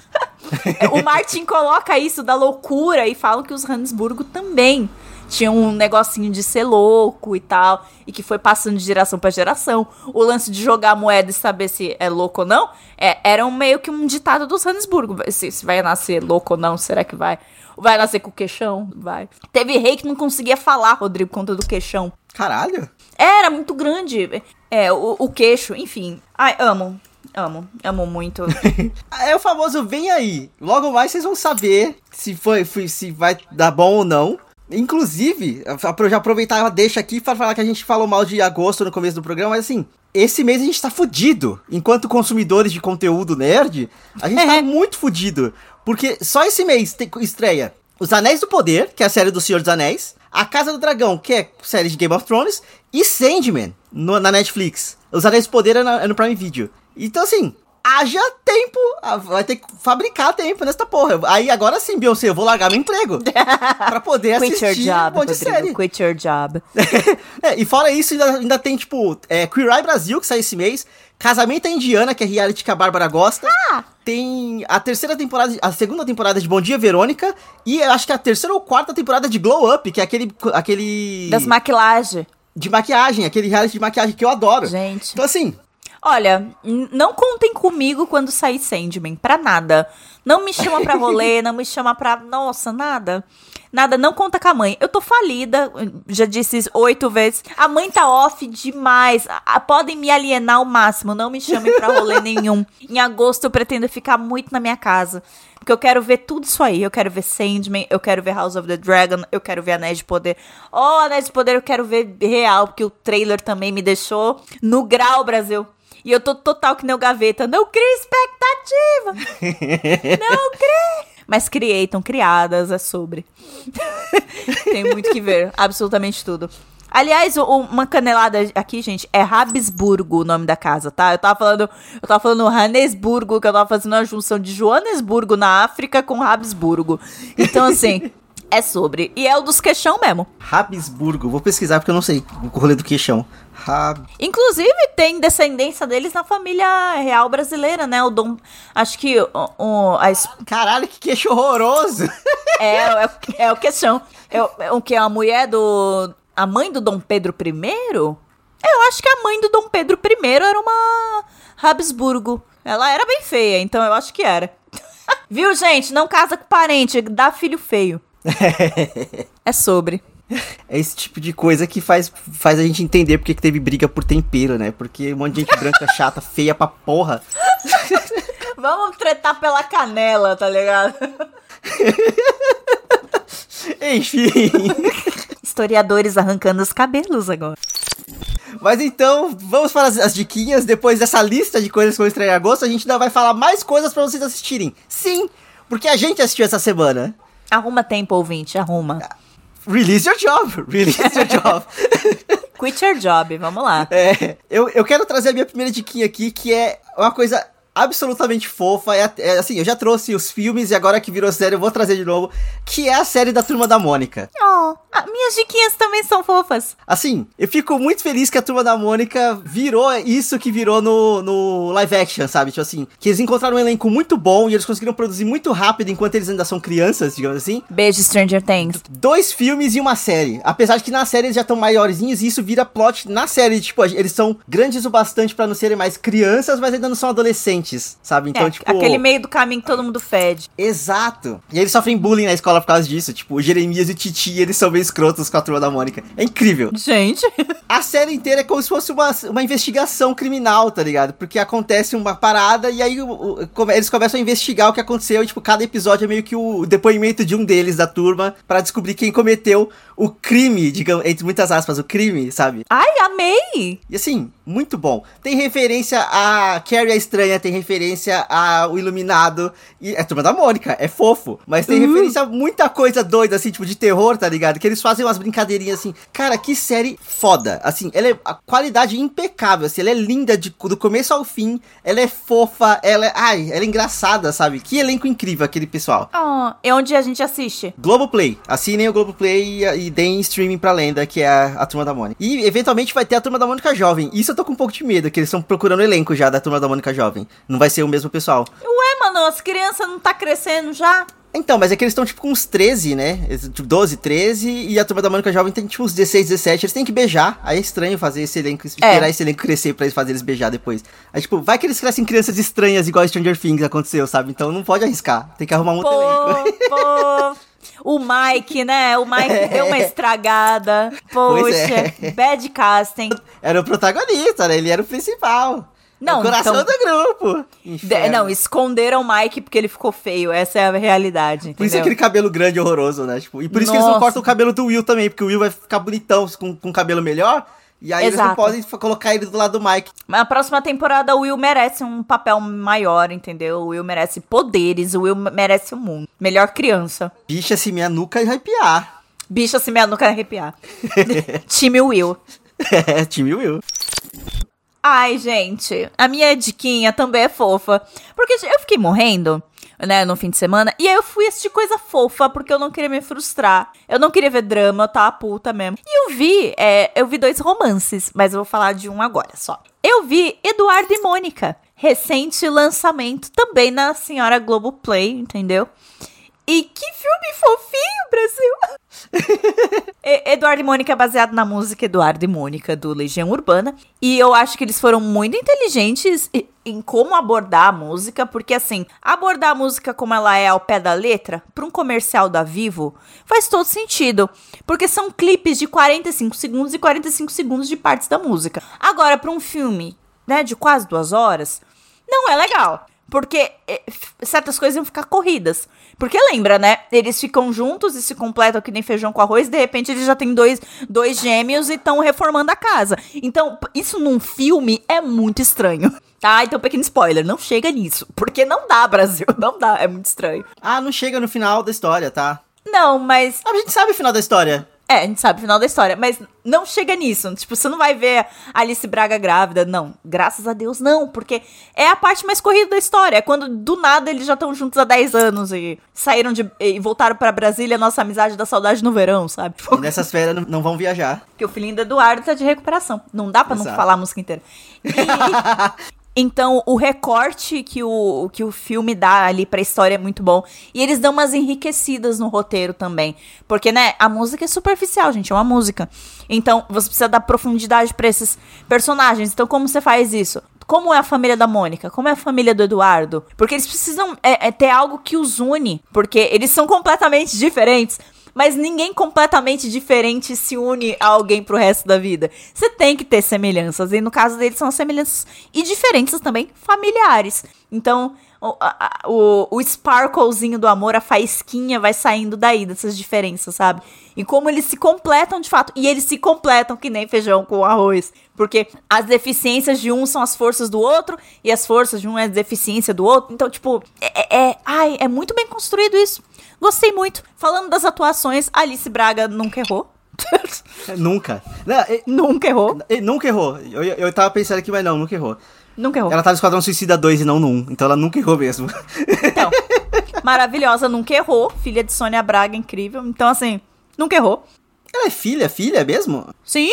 (laughs) o Martin coloca isso da loucura e falam que os Hansburgo também tinham um negocinho de ser louco e tal, e que foi passando de geração pra geração. O lance de jogar moeda e saber se é louco ou não, é, era um meio que um ditado dos Hansburgo. Se, se vai nascer louco ou não, será que vai? Vai nascer com o queixão? Vai. Teve rei que não conseguia falar, Rodrigo, por conta do queixão. Caralho. Era muito grande. É, o, o queixo, enfim. Ai, amo. Amo. Amo muito. (laughs) É o famoso vem aí. Logo mais vocês vão saber se foi, foi- se vai dar bom ou não. Inclusive, eu já aproveitar a deixa aqui para falar que a gente falou mal de agosto no começo do programa, mas assim, esse mês a gente tá fudido. Enquanto consumidores de conteúdo nerd, a gente tá (laughs) muito fudido. Porque só esse mês tem, estreia Os Anéis do Poder, que é a série do Senhor dos Anéis, A Casa do Dragão, que é a série de Game of Thrones, e Sandman, no- na Netflix. Os Anéis do Poder é, na- é no Prime Video. Então, assim, haja tempo, ah, vai ter que fabricar tempo nessa porra. Aí agora sim, Beyoncé, eu vou largar meu emprego (laughs) pra poder Quit your assistir um job, monte de série. Rodrigo. Quit your job. (laughs) É, e fora isso, ainda, ainda tem, tipo, é, Queer Eye Brasil, que sai esse mês. Casamento à Indiana, que é reality que a Bárbara gosta. Ah! Tem a terceira temporada, a segunda temporada de Bom Dia Verônica. E eu acho que a terceira ou quarta temporada de Glow Up, que é aquele. aquele Das maquilagens. de maquiagem, aquele reality de maquiagem que eu adoro. Gente. Então, assim, Olha, não contem comigo quando sair Sandman, pra nada. Não me chama pra rolê, (laughs) não me chama pra. Nossa, nada. Nada, não conta com a mãe. Eu tô falida, já disse isso oito vezes. A mãe tá off demais. A- podem me alienar ao máximo, não me chamem pra rolê (laughs) nenhum. Em agosto eu pretendo ficar muito na minha casa. Porque eu quero ver tudo isso aí. Eu quero ver Sandman, eu quero ver House of the Dragon, eu quero ver Anéis de Poder. Oh, Anéis de Poder eu quero ver real, porque o trailer também me deixou no grau, Brasil. E eu tô total que nem o gaveta. Não crie expectativa! Não (laughs) crie! Mas criei, estão criadas, é sobre. (laughs) Tem muito que ver, absolutamente tudo. Aliás, uma canelada aqui, gente, é Habsburgo o nome da casa, tá? Eu tava falando, eu tava falando Hannesburgo, que eu tava fazendo uma junção de Joanesburgo na África com Habsburgo. Então, assim, (laughs) é sobre. E é o dos queixão mesmo. Habsburgo. Vou pesquisar porque eu não sei o rolê do queixão. Inclusive, tem descendência deles na família real brasileira, né? O Dom. Acho que o, o- a, Caralho, que queixo horroroso! é, é, o- é o questão. É, o- é o que? A mulher do. A mãe do Dom Pedro I? Eu acho que a mãe do Dom Pedro I era uma Habsburgo. Ela era bem feia, então eu acho que era. (laughs) Viu, gente? Não casa com parente, dá filho feio. (laughs) é sobre. É esse tipo de coisa que faz, faz a gente entender porque que teve briga por tempero, né? Porque um monte de gente branca chata, feia pra porra. (laughs) Vamos tretar pela canela, tá ligado? (laughs) Enfim. Historiadores arrancando os cabelos agora. Mas então, vamos para as, as diquinhas. Depois dessa lista de coisas que vão estrear em agosto, a gente ainda vai falar mais coisas para vocês assistirem. Sim, porque a gente assistiu essa semana. Arruma tempo, ouvinte, arruma. Release your job. (laughs) Release your job. Quit your job, vamos lá. É, eu, eu quero trazer a minha primeira diquinha aqui, que é uma coisa absolutamente fofa. É, é, assim, eu já trouxe os filmes e agora que virou série eu vou trazer de novo, que é a série da Turma da Mônica. Oh, ah, minhas diquinhas também são fofas. Assim, eu fico muito feliz que a Turma da Mônica virou isso que virou no, no live action, sabe? Tipo assim, que eles encontraram um elenco muito bom e eles conseguiram produzir muito rápido enquanto eles ainda são crianças, digamos assim. Beijo, Stranger Things. Dois filmes e uma série. Apesar de que na série eles já estão maiorzinhos e isso vira plot na série. Tipo, eles são grandes o bastante para não serem mais crianças, mas ainda não são adolescentes, sabe? Então, é, tipo. Aquele meio do caminho que todo mundo fede. Exato. E eles sofrem bullying na escola por causa disso. Tipo, o Jeremias e o Titi, eles são bem escrotos com a turma da Mônica. É incrível. Gente. A série inteira é como se fosse uma, uma investigação criminal, tá ligado? Porque acontece uma parada e aí o, o, eles começam a investigar o que aconteceu. E, tipo, cada episódio é meio que o depoimento de um deles da turma pra descobrir quem cometeu o crime, digamos, entre muitas aspas, o crime, sabe? Ai, amei! E assim, muito bom. Tem referência a Carrie a Estranha, tem referência a O Iluminado. E é a turma da Mônica, é fofo. Mas tem referência a muita coisa doida, assim, tipo, de terror, tá ligado? Que eles fazem umas brincadeirinhas assim. Cara, que série foda. Assim, ela é a qualidade impecável, assim, ela é linda de, do começo ao fim. Ela é fofa, ela é. Ai, ela é engraçada, sabe? Que elenco incrível aquele pessoal. Oh, é onde a gente assiste. Globoplay. Assinem o Globoplay e, e deem streaming pra lenda, que é a, a Turma da Mônica. E eventualmente vai ter a Turma da Mônica Jovem. Isso eu tô com um pouco de medo, que eles estão procurando o elenco já da Turma da Mônica Jovem. Não vai ser o mesmo pessoal. Ué, mano, as crianças não tá crescendo já? Então, mas é que eles estão tipo com uns 13, né? Tipo 12, 13, e a Turma da Mônica Jovem tem tipo uns 16, 17. Eles têm que beijar. Aí é estranho fazer esse elenco, esperar esse elenco crescer pra eles fazerem eles beijar depois. Aí, tipo, vai que eles crescem crianças estranhas, igual Stranger Things aconteceu, sabe? Então não pode arriscar. Tem que arrumar um outro elenco. (laughs) Pô. O Mike, né? O Mike (laughs) deu uma estragada. Pois Poxa, é. bad casting. Era o protagonista, né? Ele era o principal. Não, o coração então- do grupo. De- não, esconderam o Mike porque ele ficou feio. Essa é a realidade. Por isso entendeu? aquele cabelo grande e horroroso, né? Tipo, e por isso que eles não Nossa. cortam o cabelo do Will também, porque o Will vai ficar bonitão com, com cabelo melhor. E aí eles não Exato. podem colocar ele do lado do Mike. Mas a próxima temporada o Will merece um papel maior, entendeu? O Will merece poderes, o Will merece o mundo. Melhor criança. Bicha, se minha nuca arrepiar. Bicha se minha nuca arrepiar. (laughs) (laughs) Time Will. É, (laughs) time Will. Ai, gente, a minha diquinha também é fofa. Porque eu fiquei morrendo, né, no fim de semana. E aí eu fui assistir coisa fofa, porque eu não queria me frustrar. Eu não queria ver drama, eu tava puta mesmo. E eu vi, é, eu vi dois romances, mas eu vou falar de um agora só. Eu vi Eduardo e Mônica. Recente lançamento também na Senhora Globoplay, entendeu? E que filme fofinho, Brasil! (laughs) Eduardo e Mônica é baseado na música Eduardo e Mônica do Legião Urbana. E eu acho que eles foram muito inteligentes em como abordar a música, porque assim, abordar a música como ela é ao pé da letra, para um comercial da Vivo, faz todo sentido. Porque são clipes de 45 segundos e 45 segundos de partes da música. Agora, para um filme, né, de quase duas horas, não é legal. Porque é, certas coisas iam ficar corridas. Porque lembra, né? Eles ficam juntos e se completam que nem feijão com arroz. De repente eles já têm dois, dois gêmeos e estão reformando a casa. Então, isso num filme é muito estranho. Tá? (laughs) Então, pequeno spoiler. Não chega nisso. Porque não dá, Brasil. (laughs) Não dá. É muito estranho. Ah, não chega no final da história, tá? Não, mas A gente sabe o final da história. É, a gente sabe o final da história, mas não chega nisso. Tipo, você não vai ver Alice Braga grávida, não. Graças a Deus, não, porque é a parte mais corrida da história. É quando do nada eles já estão juntos há 10 anos e saíram de. e voltaram pra Brasília, nossa amizade da saudade no verão, sabe? E nessas férias não, não vão viajar. Porque o filhinho do Eduardo tá de recuperação. Não dá pra não falar a música inteira. E- (laughs) então, o recorte que o, que o filme dá ali pra história é muito bom. E eles dão umas enriquecidas no roteiro também. Porque, né, a música é superficial, gente, é uma música. Então, você precisa dar profundidade pra esses personagens. Então, como você faz isso? Como é a família da Mônica? Como é a família do Eduardo? Porque eles precisam é, é, ter algo que os une. Porque eles são completamente (laughs) diferentes. Mas ninguém completamente diferente se une a alguém pro resto da vida. Você tem que ter semelhanças. E no caso deles são semelhanças e diferenças também familiares. Então, o, a- o, o sparklezinho do amor, a faísquinha vai saindo daí, dessas diferenças, sabe? E como eles se completam de fato. E eles se completam que nem feijão com arroz. Porque as deficiências de um são as forças do outro, e as forças de um é a deficiência do outro. Então, tipo, é, é, ai, é muito bem construído isso. Gostei muito. Falando das atuações, Alice Braga nunca errou. Nunca. Não, e- nunca errou. e- nunca errou. Eu, eu tava pensando aqui, mas não, nunca errou. Nunca errou. Ela tava no Esquadrão Suicida 2 e não no 1, então ela nunca errou mesmo. Então, maravilhosa, nunca errou. Filha de Sônia Braga, incrível. Então, assim, nunca errou. ela é filha, filha mesmo? Sim,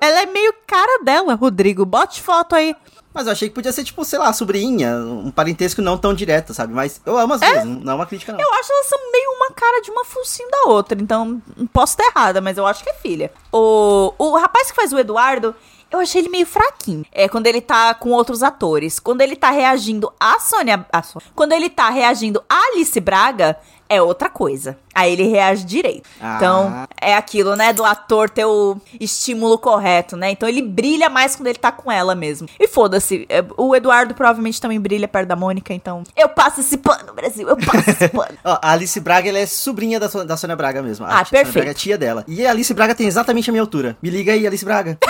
ela é meio cara dela, Rodrigo. Bote foto aí. Mas eu achei que podia ser, tipo, sei lá, sobrinha, um parentesco não tão direto, sabe? Mas eu amo as duas, não é uma crítica, não. Eu acho elas são meio uma cara de uma focinho da outra. Então, não posso estar errada, mas eu acho que é filha. O, o rapaz que faz o Eduardo. Eu achei ele meio fraquinho. É quando ele tá com outros atores. Quando ele tá reagindo a Sônia. a Sô- quando ele tá reagindo a Alice Braga, é outra coisa. Aí ele reage direito. Ah. Então, é aquilo, né? Do ator ter o estímulo correto, né? Então ele brilha mais quando ele tá com ela mesmo. E foda-se. é, O Eduardo provavelmente também brilha perto da Mônica, então. Eu passo esse pano, Brasil. Eu passo esse (laughs) pano. Ó, a Alice Braga, ela é sobrinha da, Sô- da Sônia Braga mesmo. A Ah, tia- Sônia perfeito. Braga é tia dela. E a Alice Braga tem exatamente a minha altura. Me liga aí, Alice Braga. (laughs)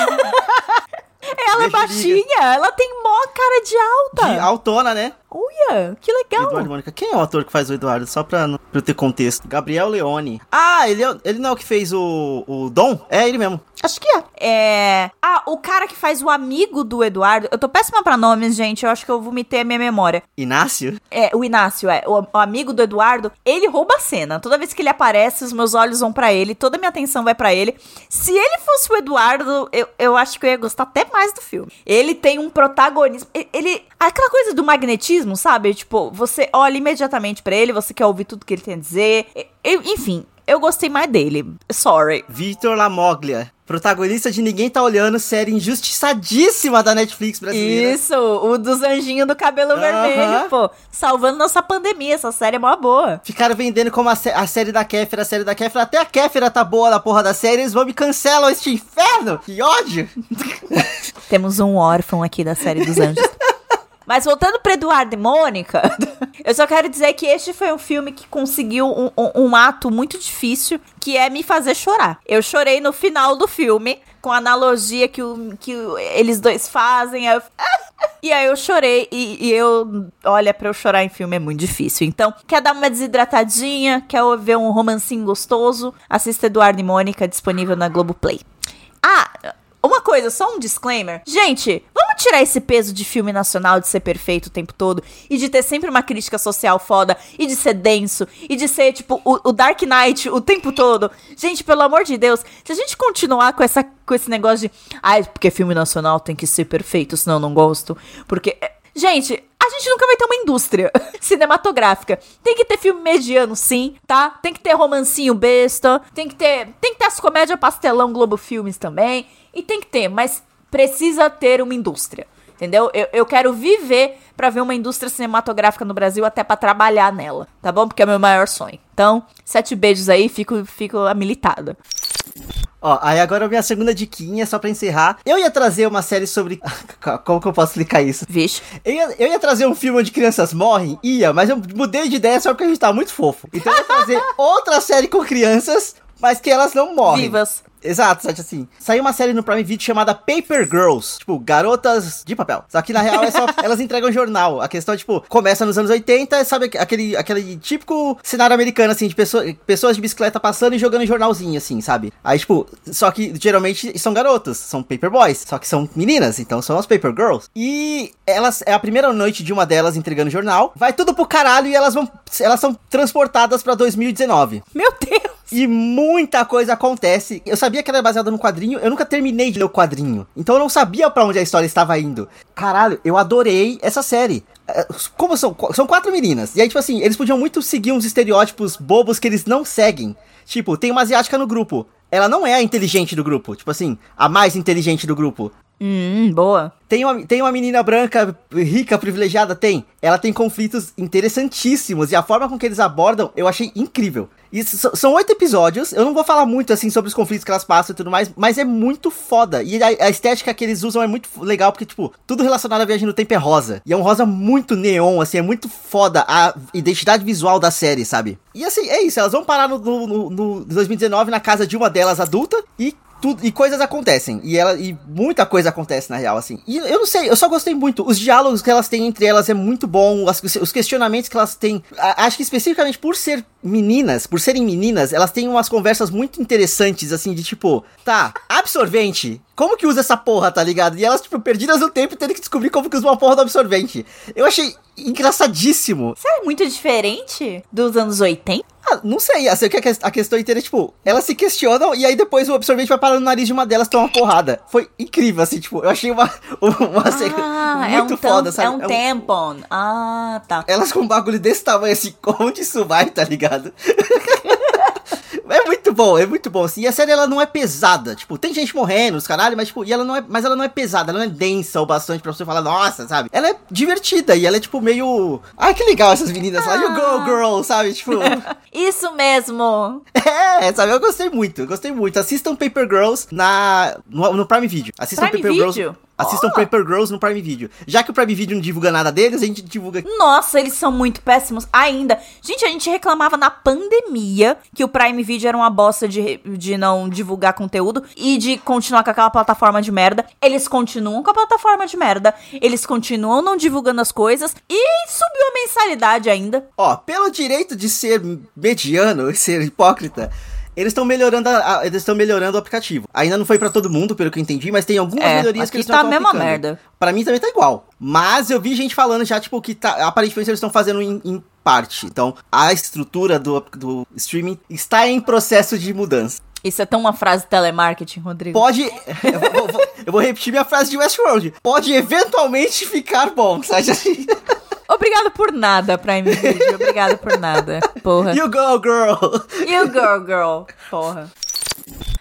Ela é baixinha, ela tem mó cara de alta. De altona, né? Uia, que legal. Eduardo Mônica. Quem é o ator que faz o Eduardo? Só pra, pra eu ter contexto. Gabriel Leone. Ah, ele, é- ele não é o que fez o, o Dom? É ele mesmo. Acho que é. É. Ah, o cara que faz o amigo do Eduardo. Eu tô péssima pra nomes, gente. Eu acho que eu vomitei a minha memória. Inácio? É, o Inácio, é. O, o amigo do Eduardo, ele rouba a cena. Toda vez que ele aparece, os meus olhos vão pra ele, toda a minha atenção vai pra ele. Se ele fosse o Eduardo, eu, eu acho que eu ia gostar até mais do filme. Ele tem um protagonismo. e- Ele. Aquela coisa do magnetismo, sabe? Tipo, você olha imediatamente pra ele, você quer ouvir tudo que ele tem a dizer. E- e- enfim, eu gostei mais dele. Sorry. Vitor Lamoglia. Protagonista de Ninguém Tá Olhando, série injustiçadíssima da Netflix brasileira. Isso, o dos anjinhos do cabelo Aham. vermelho, pô. Salvando nossa pandemia. Essa série é mó boa. Ficaram vendendo como a, a série da Kéfera, a série da Kéfera. Até a Kéfera tá boa na porra da série, eles vão me cancelam este inferno. Que ódio. (laughs) Temos um órfão aqui da série dos anjos. (laughs) Mas voltando pra Eduardo e Mônica, (laughs) eu só quero dizer que este foi um filme que conseguiu um, um- um ato muito difícil, que é me fazer chorar. Eu chorei no final do filme, com a analogia que, o, que o- eles dois fazem. eu- (laughs) E aí eu chorei e, e eu, olha, pra eu chorar em filme é muito difícil. Então, quer dar uma desidratadinha, quer ver um romancinho gostoso, assista Eduardo e Mônica, disponível na Globoplay. Ah, uma coisa, só um disclaimer. Gente, vamos tirar esse peso de filme nacional de ser perfeito o tempo todo e de ter sempre uma crítica social foda e de ser denso e de ser, tipo, o, o Dark Knight o tempo todo. Gente, pelo amor de Deus, se a gente continuar com, essa, com esse negócio de. Ai, porque filme nacional tem que ser perfeito, senão não gosto. Porque. é, Gente, a gente nunca vai ter uma indústria (laughs) cinematográfica. Tem que ter filme mediano, sim, tá? Tem que ter romancinho besta, tem que ter, tem que ter as comédias pastelão Globo Filmes também, e tem que ter, mas precisa ter uma indústria. Entendeu? Eu, eu quero viver pra ver uma indústria cinematográfica no Brasil até pra trabalhar nela, tá bom? Porque é meu maior sonho. Então, sete beijos aí, fico, fico habilitada. Ó, aí agora a minha segunda diquinha, só pra encerrar. Eu ia trazer uma série sobre... (laughs) Como que eu posso explicar isso? Vixe. Eu ia, eu ia trazer um filme onde crianças morrem, ia, mas eu mudei de ideia só porque a gente tá muito fofo. Então eu ia trazer (laughs) outra série com crianças, mas que elas não morrem. Vivas. Exato, que assim. Saiu uma série no Prime Video chamada Paper Girls. Tipo, garotas de papel. Só que na real é só. (laughs) elas entregam jornal. A questão é, tipo, começa nos anos 80, sabe aquele, aquele típico cenário americano, assim, de pessoa, pessoas de bicicleta passando e jogando jornalzinho, assim, sabe? Aí, tipo, só que geralmente são garotos, são paper boys. Só que são meninas, então são as Paper Girls. E elas. É a primeira noite de uma delas entregando jornal. Vai tudo pro caralho e elas vão. Elas são transportadas pra 2019. Meu Deus! E muita coisa acontece. Eu sabia que era baseado no quadrinho, eu nunca terminei de ler o quadrinho. Então eu não sabia pra onde a história estava indo. Caralho, eu adorei essa série. É, Como são, são quatro meninas. E aí, tipo assim, eles podiam muito seguir uns estereótipos bobos que eles não seguem. Tipo, tem uma asiática no grupo. Ela não é a inteligente do grupo. Tipo assim, a mais inteligente do grupo. Hum, boa. Tem uma, tem uma menina branca, rica, privilegiada? Tem. Ela tem conflitos interessantíssimos e a forma com que eles abordam eu achei incrível. S- são oito episódios, eu não vou falar muito assim sobre os conflitos que elas passam e tudo mais, mas é muito foda. E a, a estética que eles usam é muito legal, porque, tipo, tudo relacionado à viagem no tempo é rosa. E é um rosa muito neon, assim, é muito foda a identidade visual da série, sabe? E assim, é isso, elas vão parar no, no, no, no 2019 na casa de uma delas adulta e tudo, e coisas acontecem. E ela e muita coisa acontece na real assim. E eu não sei, eu só gostei muito. Os diálogos que elas têm entre elas é muito bom, as- os questionamentos que elas têm, a- acho que especificamente por ser meninas, por serem meninas, elas têm umas conversas muito interessantes assim de tipo, tá, absorvente. Como que usa essa porra, tá ligado? E elas, tipo, perdidas no tempo tendo que descobrir como que usa uma porra do absorvente. Eu achei engraçadíssimo. Isso é muito diferente dos anos 80? Ah, não sei, assim, a ques- a questão inteira é, tipo, elas se questionam e aí depois o absorvente vai parar no nariz de uma delas e toma uma porrada. Foi incrível, assim, tipo, eu achei uma, (laughs) uma Ah, muito é um, foda, sabe? é um tampon. Ah, tá. Elas com um bagulho desse tamanho, assim, onde isso vai, tá ligado? (laughs) É muito bom, é muito bom, assim. E a série, ela não é pesada. Tipo, tem gente morrendo, os caralho, mas, tipo, e ela não é, mas ela não é pesada, ela não é densa o bastante pra você falar, nossa, sabe? Ela é divertida e ela é, tipo, meio... Ai, que legal essas meninas lá. You go, girl, sabe? Tipo... (laughs) Isso mesmo. (laughs) É, sabe? Eu gostei muito, eu gostei muito. Assistam Paper Girls na, no, no Prime Video. Assistam Prime Paper Video? Girls. Assistam Oh. Paper Girls no Prime Video. Já que o Prime Video não divulga nada deles, a gente divulga. Nossa, eles são muito péssimos ainda. Gente, a gente reclamava na pandemia que o Prime Video era uma bosta de, de não divulgar conteúdo e de continuar com aquela plataforma de merda. Eles continuam com a plataforma de merda. Eles continuam não divulgando as coisas e subiu a mensalidade ainda. Ó, pelo direito de ser mediano e ser hipócrita. Eles estão melhorando, a- a- eles estão melhorando o aplicativo. Ainda não foi pra todo mundo, pelo que eu entendi, mas tem algumas É, melhorias que eles tá a estão mesma aplicando. merda. Pra mim também tá igual. Mas eu vi gente falando já, tipo, que tá, aparentemente eles estão fazendo em, em parte. Então, a estrutura do, do streaming está em processo de mudança. Isso é tão uma frase telemarketing, Rodrigo. Pode. (laughs) Eu vou, vou- eu vou repetir minha frase de Westworld. Pode eventualmente ficar bom, sabe? (laughs) Obrigado por nada, Prime Video. Obrigado por nada. Porra. You go, girl! You girl, girl. Porra.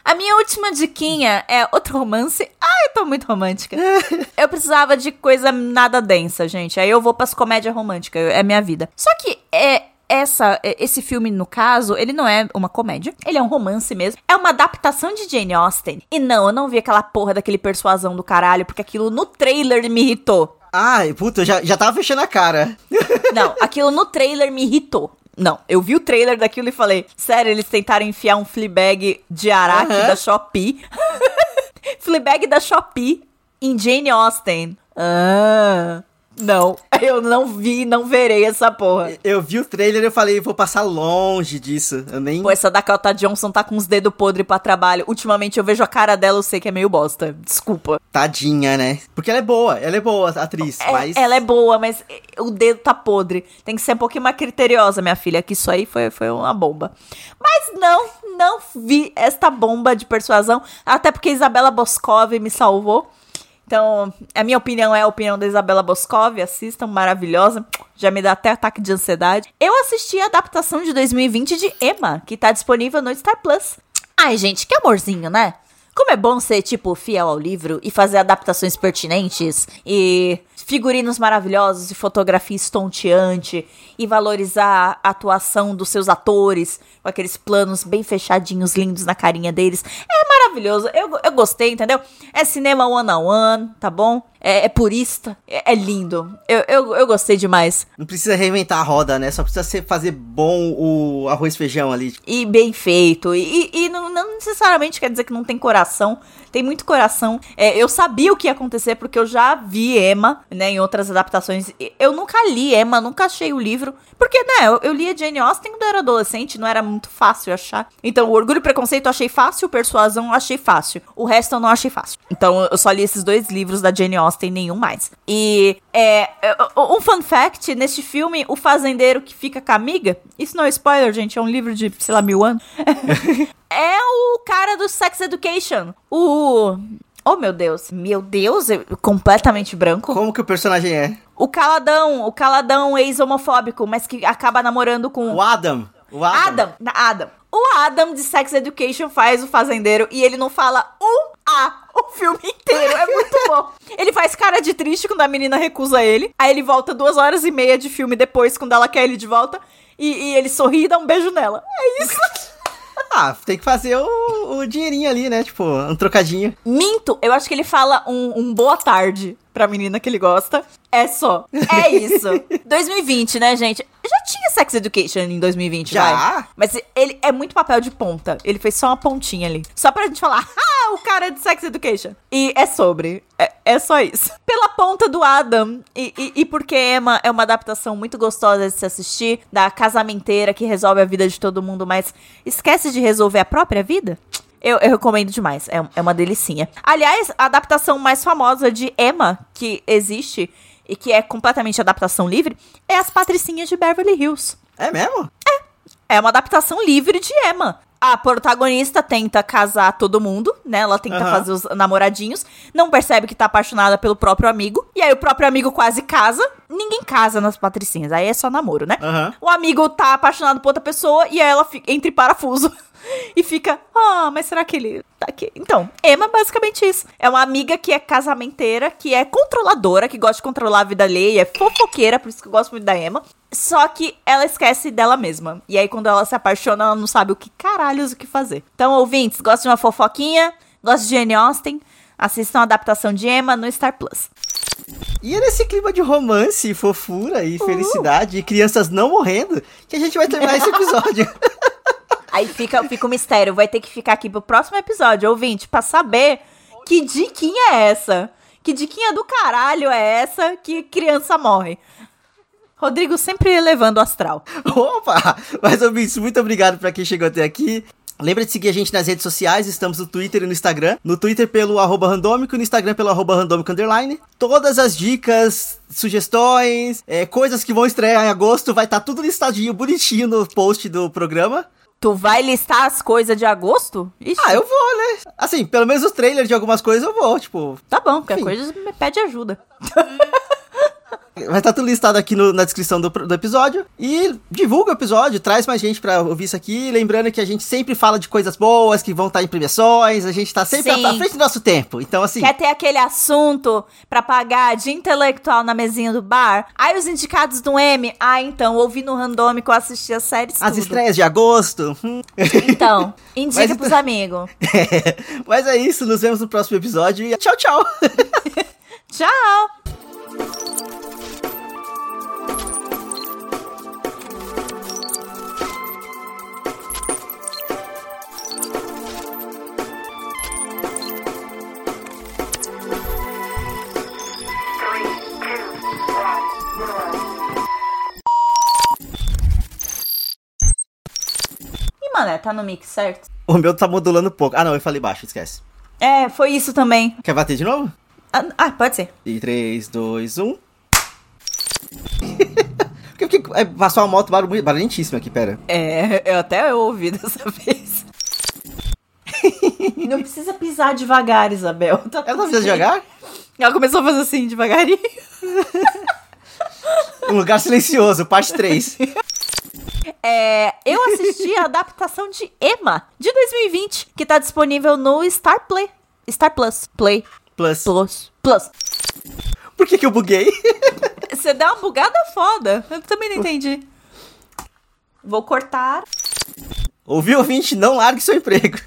A minha última diquinha é outro romance. Ai, eu tô muito romântica. (laughs) Eu precisava de coisa nada densa, gente. Aí eu vou pras comédias românticas. É minha vida. Só que é. Essa, é- esse filme, no caso, ele não é uma comédia, ele é um romance mesmo. É uma adaptação de Jane Austen. E não, eu não vi aquela porra daquele persuasão do caralho, porque aquilo no trailer me irritou. Ai, puta, eu já, já tava fechando a cara. (laughs) Não, aquilo no trailer me irritou. Não, eu vi o trailer daquilo e falei, sério, eles tentaram enfiar um Fleabag de Araque Aham. da Shopee. (laughs) Fleabag da Shopee em Jane Austen. Ah, não, (laughs) eu não vi, não verei essa porra. Eu vi o trailer e eu falei, vou passar longe disso. Eu nem. Pô, essa Dakota Johnson tá com os dedos podres pra trabalho. Ultimamente eu vejo a cara dela, eu sei que é meio bosta. Desculpa. Tadinha, né? Porque ela é boa, ela é boa, atriz, É, mas. Ela é boa, mas o dedo tá podre. Tem que ser um pouquinho mais criteriosa, minha filha, que isso aí foi, foi uma bomba. Mas não, não vi esta bomba de persuasão, até porque Isabela Boscov me salvou. Então, a minha opinião é a opinião da Isabela Boscov, assistam, maravilhosa. Já me dá até ataque de ansiedade. Eu assisti a adaptação de 2020 de Emma, que tá disponível no Star Plus. Ai, gente, que amorzinho, né? Como é bom ser, tipo, fiel ao livro e fazer adaptações pertinentes e figurinos maravilhosos e fotografia estonteante e valorizar a atuação dos seus atores com aqueles planos bem fechadinhos, lindos na carinha deles. É maravilhoso. Eu, eu gostei, entendeu? É cinema one on one, tá bom? É, é purista. É, é lindo. Eu, eu, eu gostei demais. Não precisa reinventar a roda, né? Só precisa ser, fazer bom o arroz e feijão ali. E bem feito. E, e- e não, não necessariamente quer dizer que não tem coração. Tem muito coração. É, eu sabia o que ia acontecer porque eu já vi Emma, né, em outras adaptações. Eu nunca li Emma, nunca achei o livro. Porque, né, eu, eu lia Jane Austen quando eu era adolescente, não era muito fácil achar. Então, o Orgulho e Preconceito eu achei fácil, Persuasão eu achei fácil. O resto eu não achei fácil. Então, eu só li esses dois livros da Jane Austen, nenhum mais. E, é, é, um fun fact, neste filme, o fazendeiro que fica com a amiga, isso não é spoiler, gente, é um livro de, sei lá, mil anos. (laughs) é o cara do Sex Education. O... Oh, meu Deus. Meu Deus, eu- completamente branco. Como que o personagem é? O caladão, o caladão ex-homofóbico, mas que acaba namorando com... O Adam. O Adam. Adam, Adam. O Adam de Sex Education faz o fazendeiro e ele não fala um chorar o filme inteiro. É muito bom. Ele faz cara de triste quando a menina recusa ele. Aí ele volta duas horas e meia de filme depois, quando ela quer ele de volta. E, e ele sorri e dá um beijo nela. É isso. (laughs) Ah, tem que fazer o, o dinheirinho ali, né? Tipo, um trocadinho. Minto, eu acho que ele fala um, um boa tarde pra menina que ele gosta. É só. É isso. (laughs) 2020, né, gente? Já tinha Sex Education em 2020, Já? vai. Mas ele é muito papel de ponta. Ele fez só uma pontinha ali. Só pra gente falar, (laughs) ah, o cara é de Sex Education. E é sobre. É, é só isso. (laughs) Pela ponta do Adam. E, e, e porque Emma é uma adaptação muito gostosa de se assistir. Da casamenteira que resolve a vida de todo mundo, mas esquece de resolver a própria vida. Eu, eu recomendo demais. É, é uma delicinha. Aliás, a adaptação mais famosa de Emma que existe e que é completamente adaptação livre é As Patricinhas de Beverly Hills. É mesmo? É uma adaptação livre de Emma. A protagonista tenta casar todo mundo, né? Ela tenta Aham. fazer os namoradinhos, não percebe que tá apaixonada pelo próprio amigo. E aí o próprio amigo quase casa. Ninguém casa nas patricinhas, aí é só namoro, né? Aham. O amigo tá apaixonado por outra pessoa e aí ela fica entre parafuso (laughs) e fica, ah, mas será que ele tá aqui? Então, Emma é basicamente isso. É uma amiga que é casamenteira, que é controladora, que gosta de controlar a vida alheia, é fofoqueira, por isso que eu gosto muito da Emma. Só que ela esquece dela mesma. E aí, quando ela se apaixona, ela não sabe o que caralhos o que fazer. Então, ouvintes, gostam de uma fofoquinha? Gostam de Jane Austen? Assistam a adaptação de Emma no Star Plus. E é nesse clima de romance, fofura e felicidade e crianças não morrendo que a gente vai terminar esse episódio. (laughs) Aí fica, fica o mistério. Vai ter que ficar aqui pro próximo episódio, ouvinte, pra saber que diquinha é essa. Que diquinha do caralho é essa que criança morre. Rodrigo sempre levando o astral. (laughs) Opa! Mas, ouvintes, muito obrigado pra quem chegou até aqui. Lembra de seguir a gente nas redes sociais, estamos no Twitter e no Instagram. No Twitter pelo arroba randômico e no Instagram pelo arroba randômico underline. Todas as dicas, sugestões, é, coisas que vão estrear em agosto, vai estar tudo listadinho, bonitinho no post do programa. Tu vai listar as coisas de agosto? Ixi, Ah, eu vou, né? Assim, pelo menos os trailers de algumas coisas eu vou, tipo... Tá bom, qualquer Enfim. coisa me pede ajuda. (laughs) Vai estar tudo listado aqui no- na descrição do, do episódio. E divulga o episódio, traz mais gente pra ouvir isso aqui. Lembrando que a gente sempre fala de coisas boas que vão estar em premiações. A gente tá sempre à frente do nosso tempo. Então, assim. Quer ter aquele assunto pra pagar de intelectual na mesinha do bar? Aí os indicados do M? Ah, então, ouvi no randômico, assisti as séries As tudo. estreias de agosto. hum. Então, (laughs) indica Mas pros amigos. (laughs) Mas é isso, nos vemos no próximo episódio e tchau, tchau. (laughs) Tchau! Mané, tá no mix, certo? o meu tá modulando um pouco. Ah, não, eu falei baixo, esquece. É, foi isso também. Quer bater de novo? Ah, ah, pode ser. E 3, 2, 1. Porque, porque, é, passou uma moto barulh- barulhentíssima aqui, pera. É, (laughs) eu até ouvi (laughs) dessa vez. (laughs) Não precisa pisar devagar, Isabel. Tá Ela fazendo bem. devagar? Ela começou a fazer assim, devagarinho. Um lugar silencioso, parte 3. É, eu assisti a (laughs) adaptação de Emma, de 2020, que tá disponível no Star Play. Star Plus. Play. Plus. Plus. Plus. Por que que eu buguei? (laughs) Você deu uma bugada foda. Eu também não entendi. Vou cortar. Ouviu, ouvinte? Não largue seu emprego.